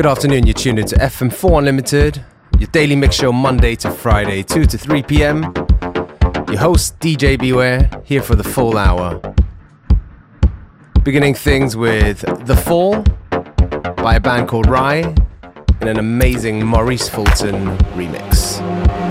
Good afternoon, you're tuned into FM4 Unlimited, your daily mix show Monday to Friday, 2 to 3 pm. Your host, DJ Beware, here for the full hour. Beginning things with The Fall by a band called Rye in an amazing Maurice Fulton remix.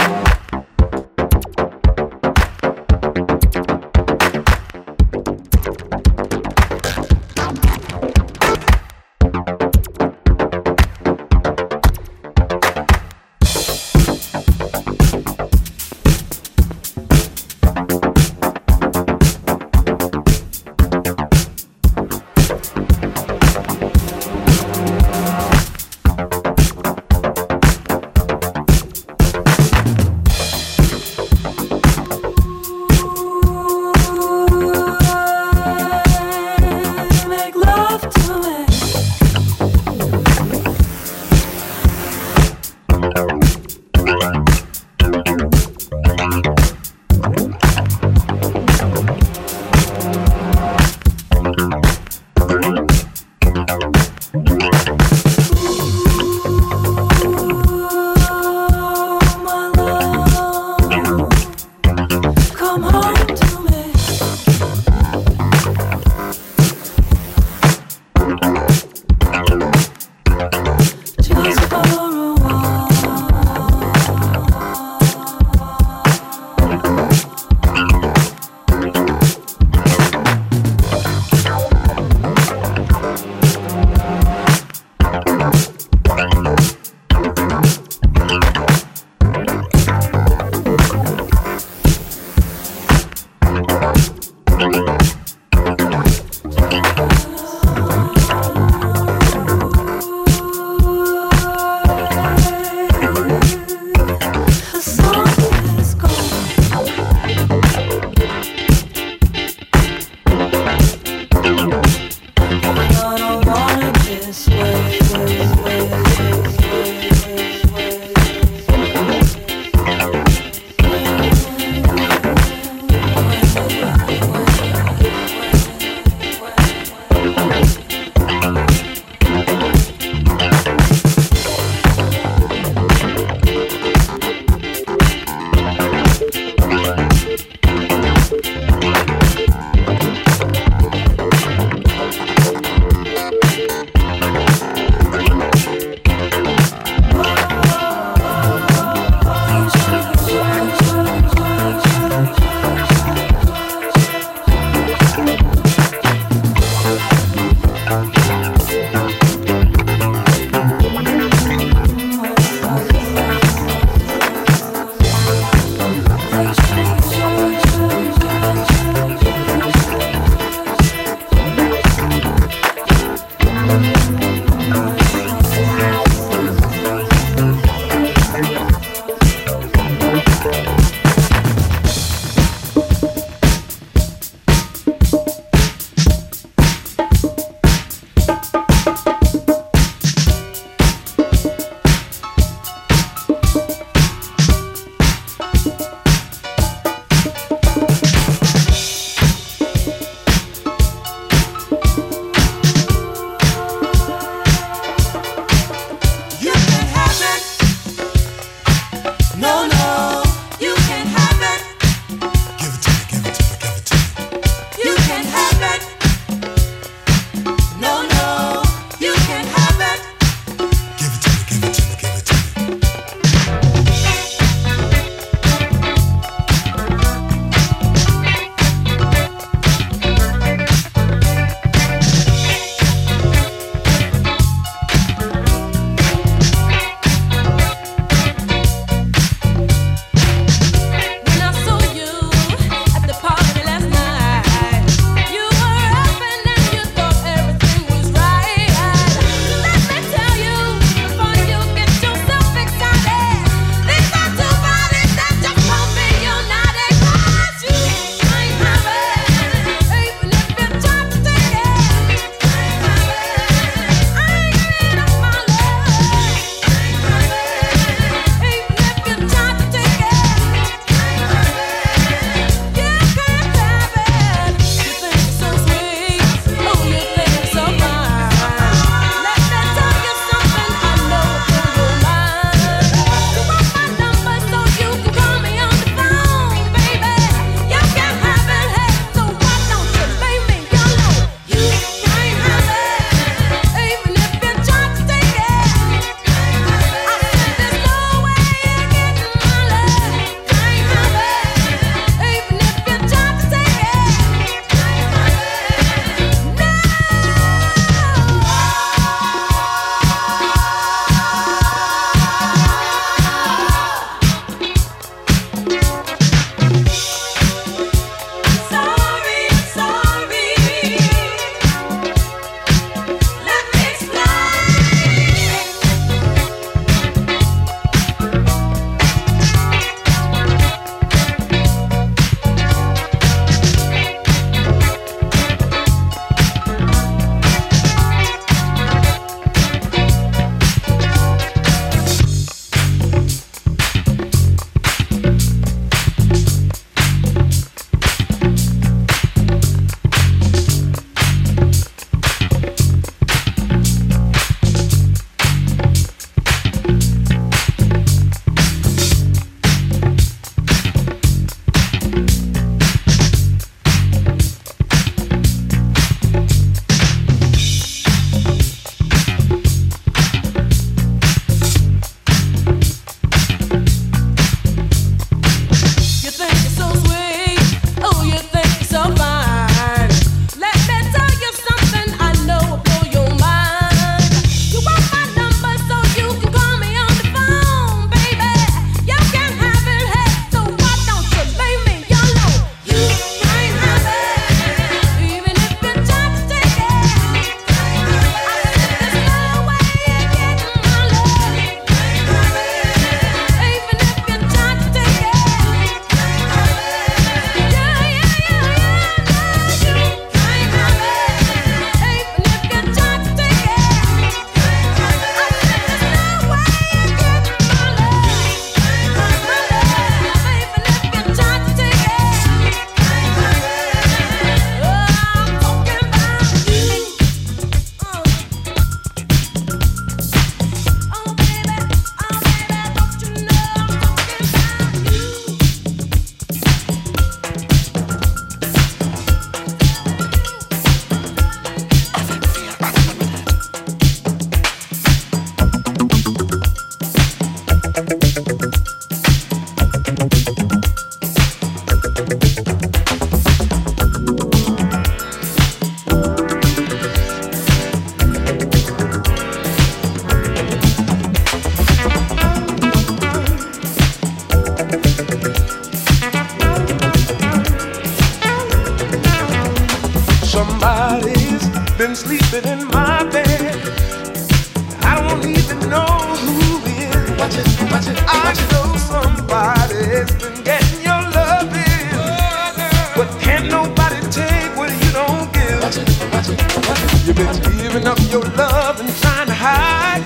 Can't nobody take what you don't give. Watch it, watch it, watch it. You've been giving up your love and trying to hide.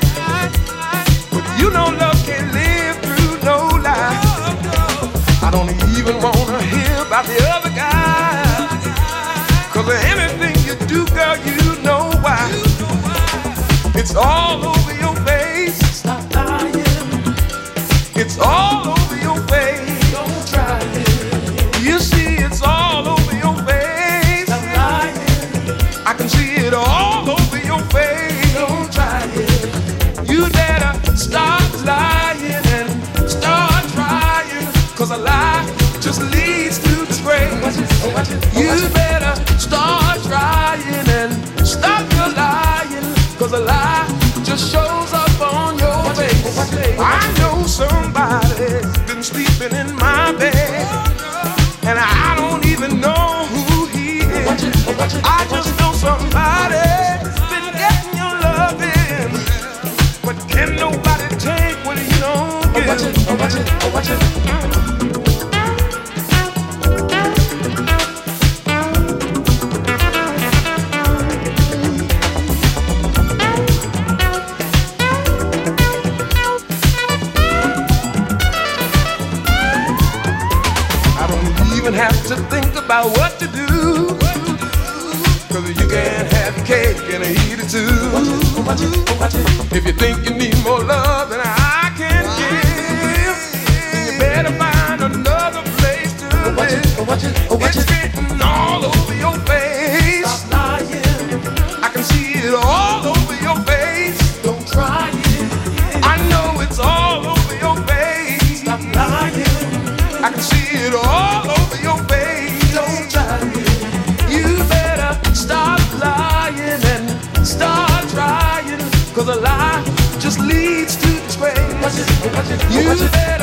But you know love can't live through no lie. I don't even wanna hear about the other guy. Cause of anything you do, girl, you know why. It's all over. You better start trying and stop your a lie just shows up on your face. I know somebody's been sleeping in my bed. And I don't even know who he is. I just know somebody's been getting your loving. But can nobody take what give? Oh, it's written all over your face. Stop lying. I can see it all over your face. Don't try it. I know it's all over your face. Stop lying. I can see it all over your face. Don't try it. You better stop lying and start a lie just leads to disgrace. You better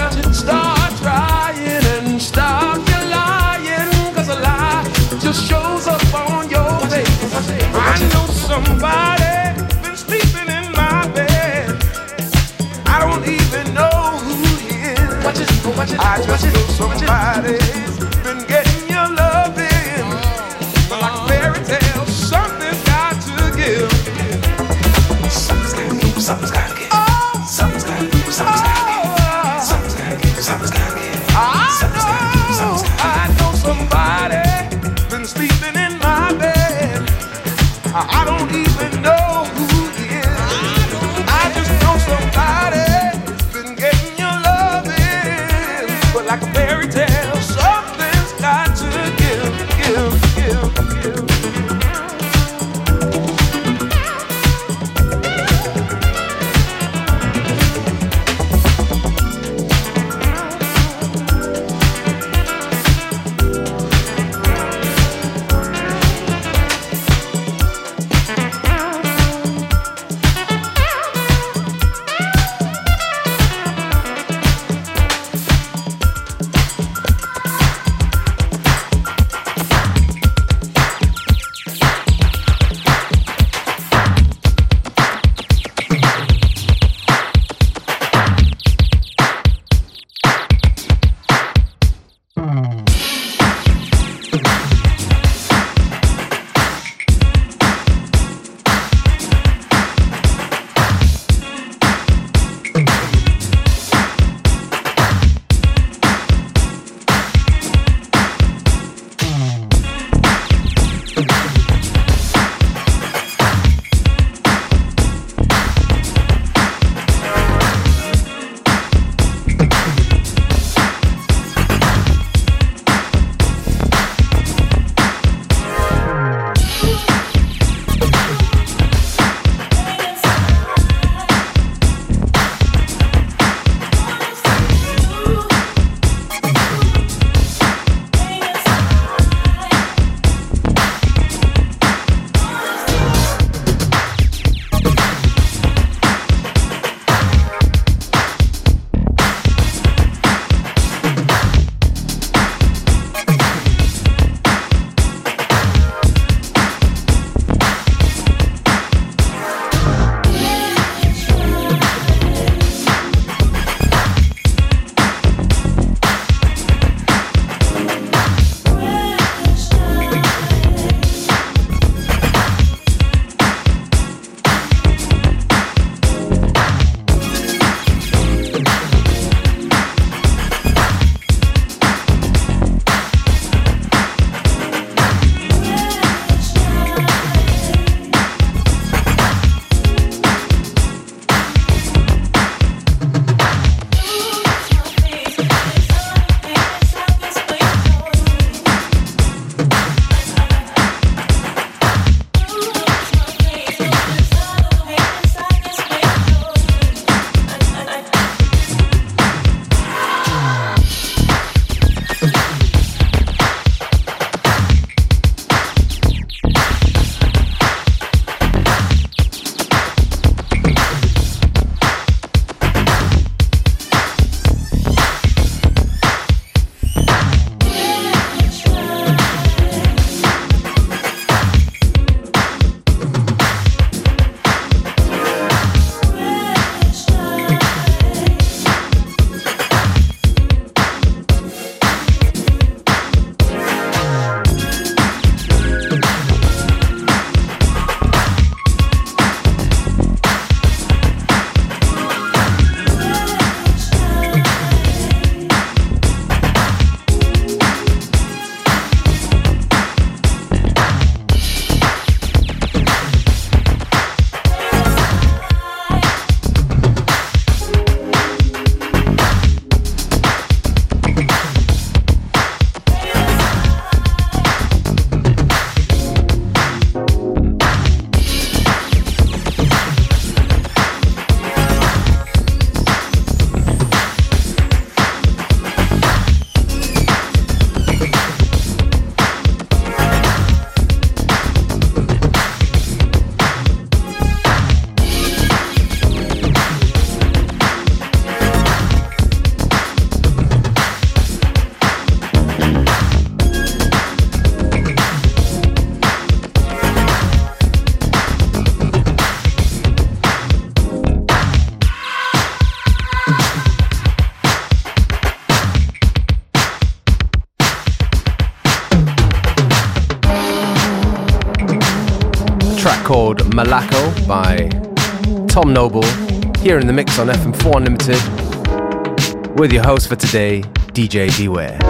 in the mix on FM4 Unlimited with your host for today, DJ Beware.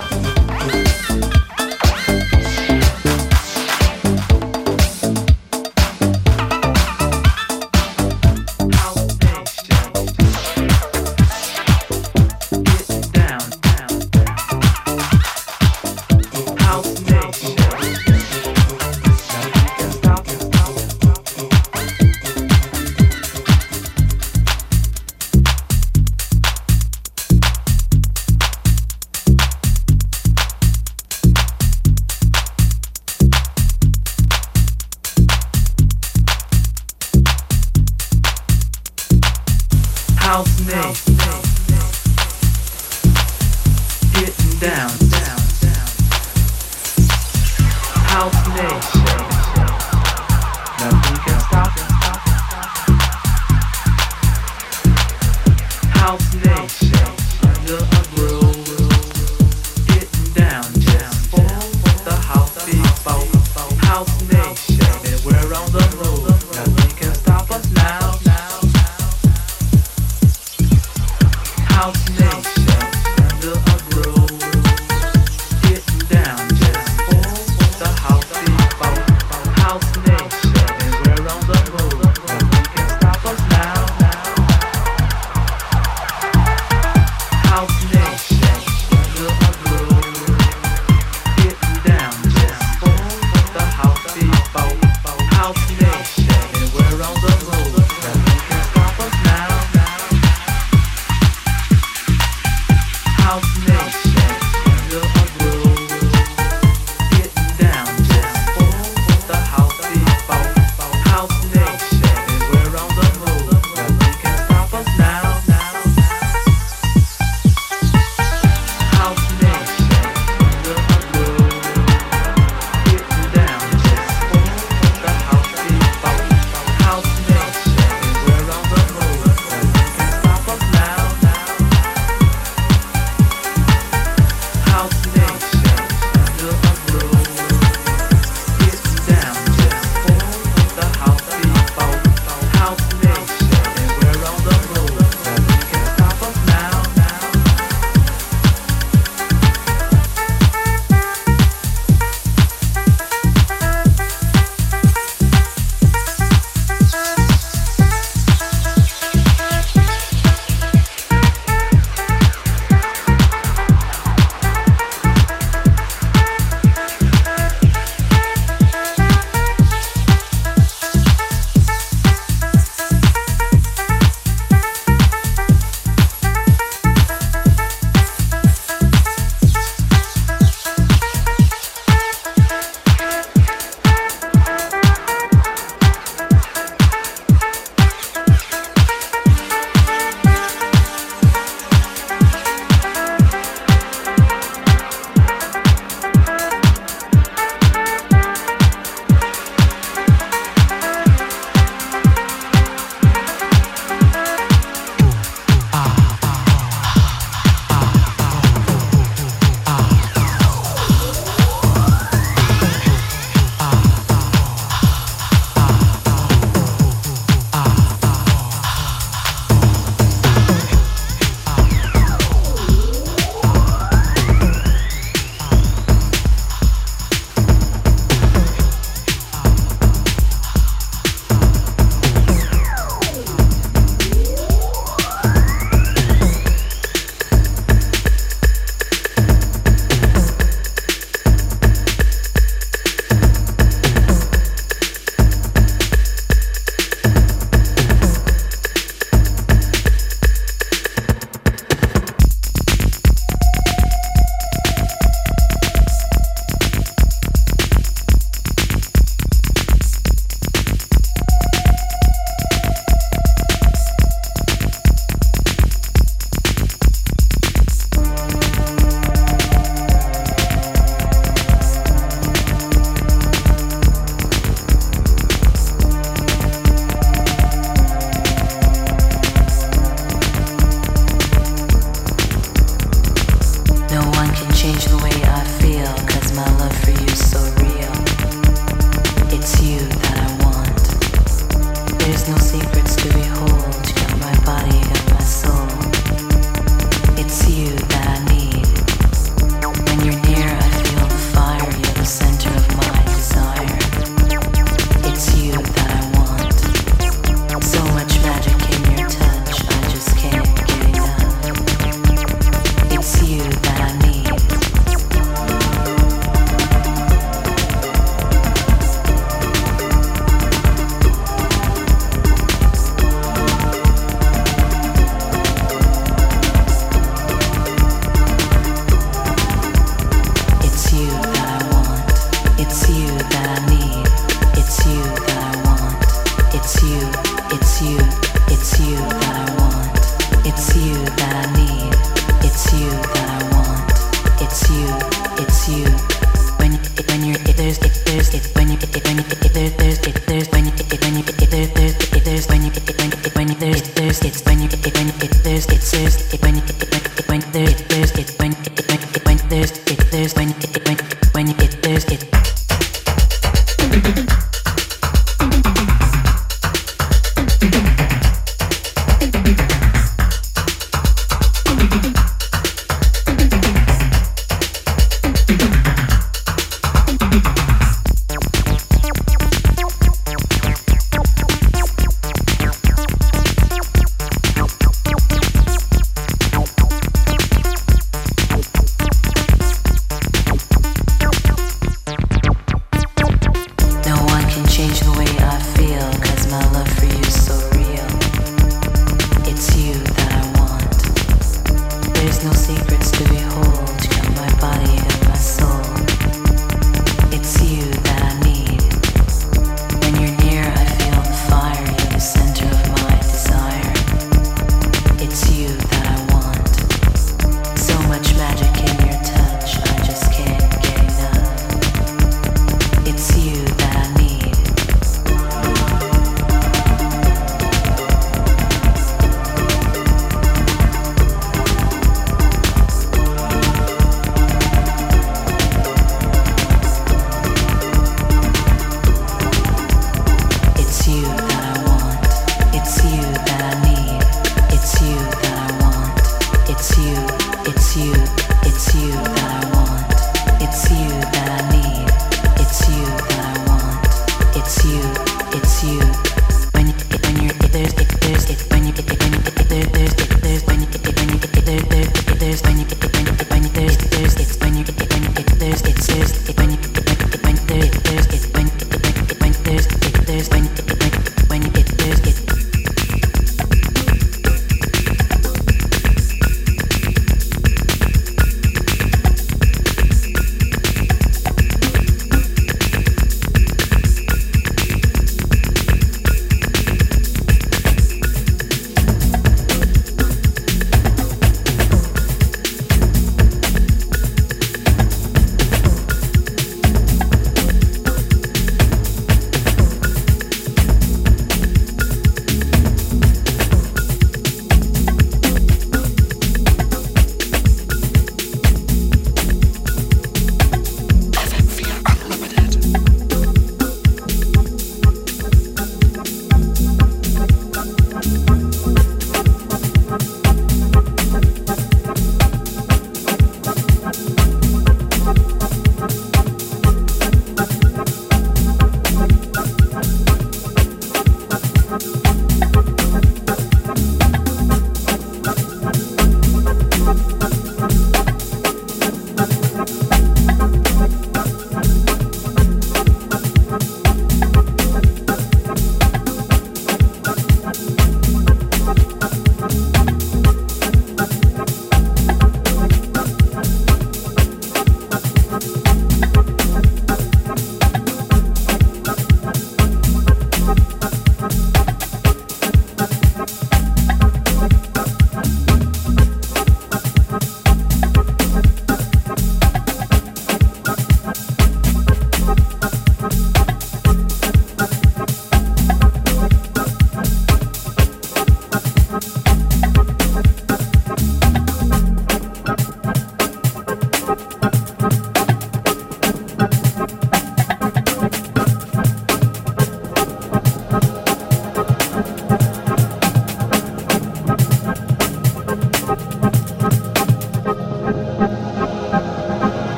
Nation. Nothing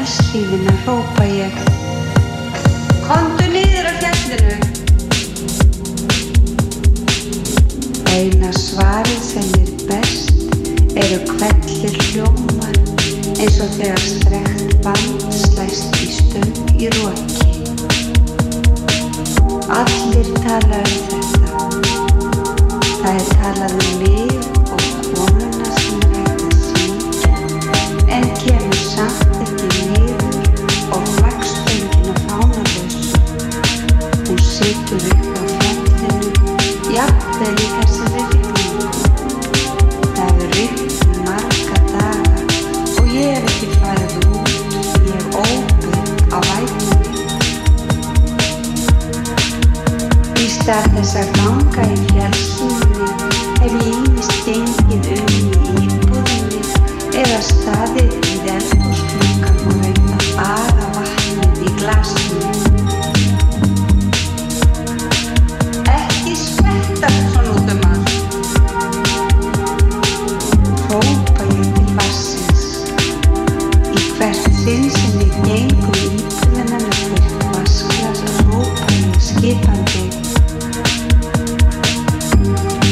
fjallslífina hrópa ég Kondu niður af fjallinu! Eina svarið sem er best eru kvellir hljómar eins og þegar strekt band slæst í stöng í roki. Allir tala um þetta. Það er talað um mig Í stað þess að ganga í fjallsýninni hef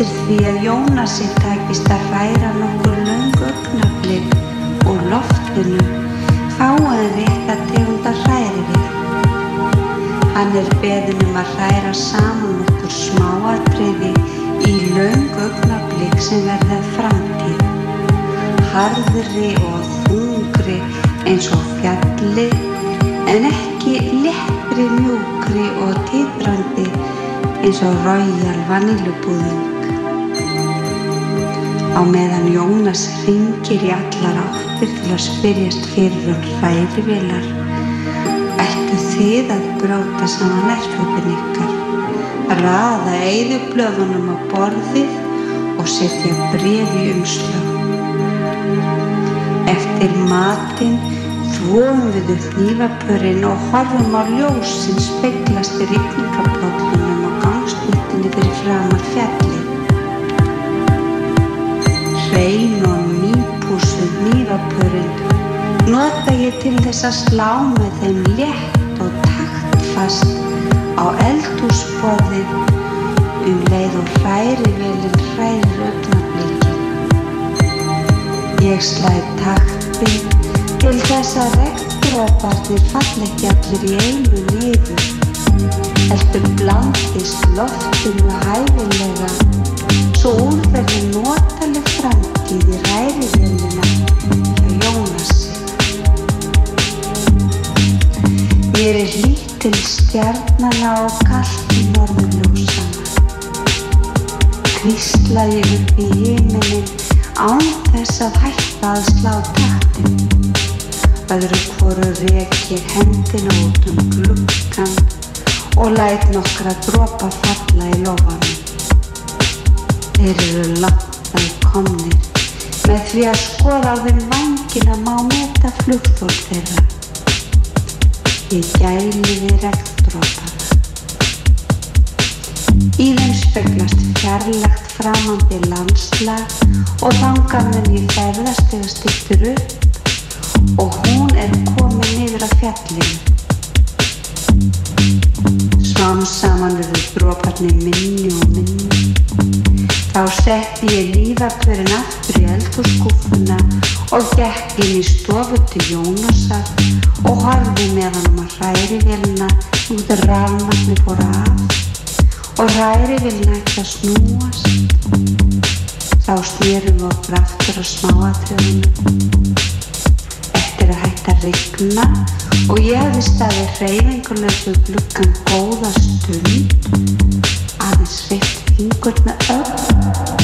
Treystir því að Jónasi takist að hræra nokkur löng augnablik úr loftinu fáaði rétt að tegunda hræri við. Hann er beðin um að hræra saman nokkur smáatriði í löng augnablik sem verða framtíð. Harðri og þungri eins og fjalli en ekki leppri, mjúkri og titrandi eins og Royal vanilubúðing. Á meðan Jónas ringir í allar áttir til að spyrjast fyrir um hrærivélar, ættu þið að bróta saman erföpun ykkar, raða eyðublöðunum á borðið og setja bref í umslög. Eftir matinn þvóum við upp nývapörinn og horfum á ljós sem speglast í rikningablóðlunum á gangstéttinni fyrir framar fjallið. Hrein og nýpúsuð nývapörinn nota ég til þess að slá með þeim létt og taktfast á eldhúsborðið um leið og hrærivelin hrærir augnablikin. Ég slæði takti til þess að regndróparnir fall ekki allir í einu niður. Heldur blandist loftinu hæfilega svo úr verði notaleg framtíð í rærivelina hjá Jónasi. Mér er hlýtt til stjarnana og kallt í norðurljósana. Hvísla ég upp í himinin án þess að hætta að slá taktin. Öðru hvoru rek ég hendina út um gluggan og læt nokkra dropa falla í lofanum. Þeir eru langt að komnir. Með því að skoða á þeim vangina má meta flugþól þeirra. Ég gæli við regndrópana. Í þeim speglast fjarlægt framandi landslag og þangað mun ég ferðast þegar styrtur upp og hún er komin niður af fjallinu. Smám saman verður droparnir minni og minni. Þá setti ég lífapörin aftur í eldhússkúfuna og gekk inn í stofu til Jónasar og horfði með hann á hrærivelina út að rafmagni fór af og hrærivelina ekki að snúast. Þá snýrum við okkur aftur á smáatröðunum. Eftir að hætta að rigna og ég hefði staðið hreyfingulegur gluggan góða stund alles weg, hier got me up.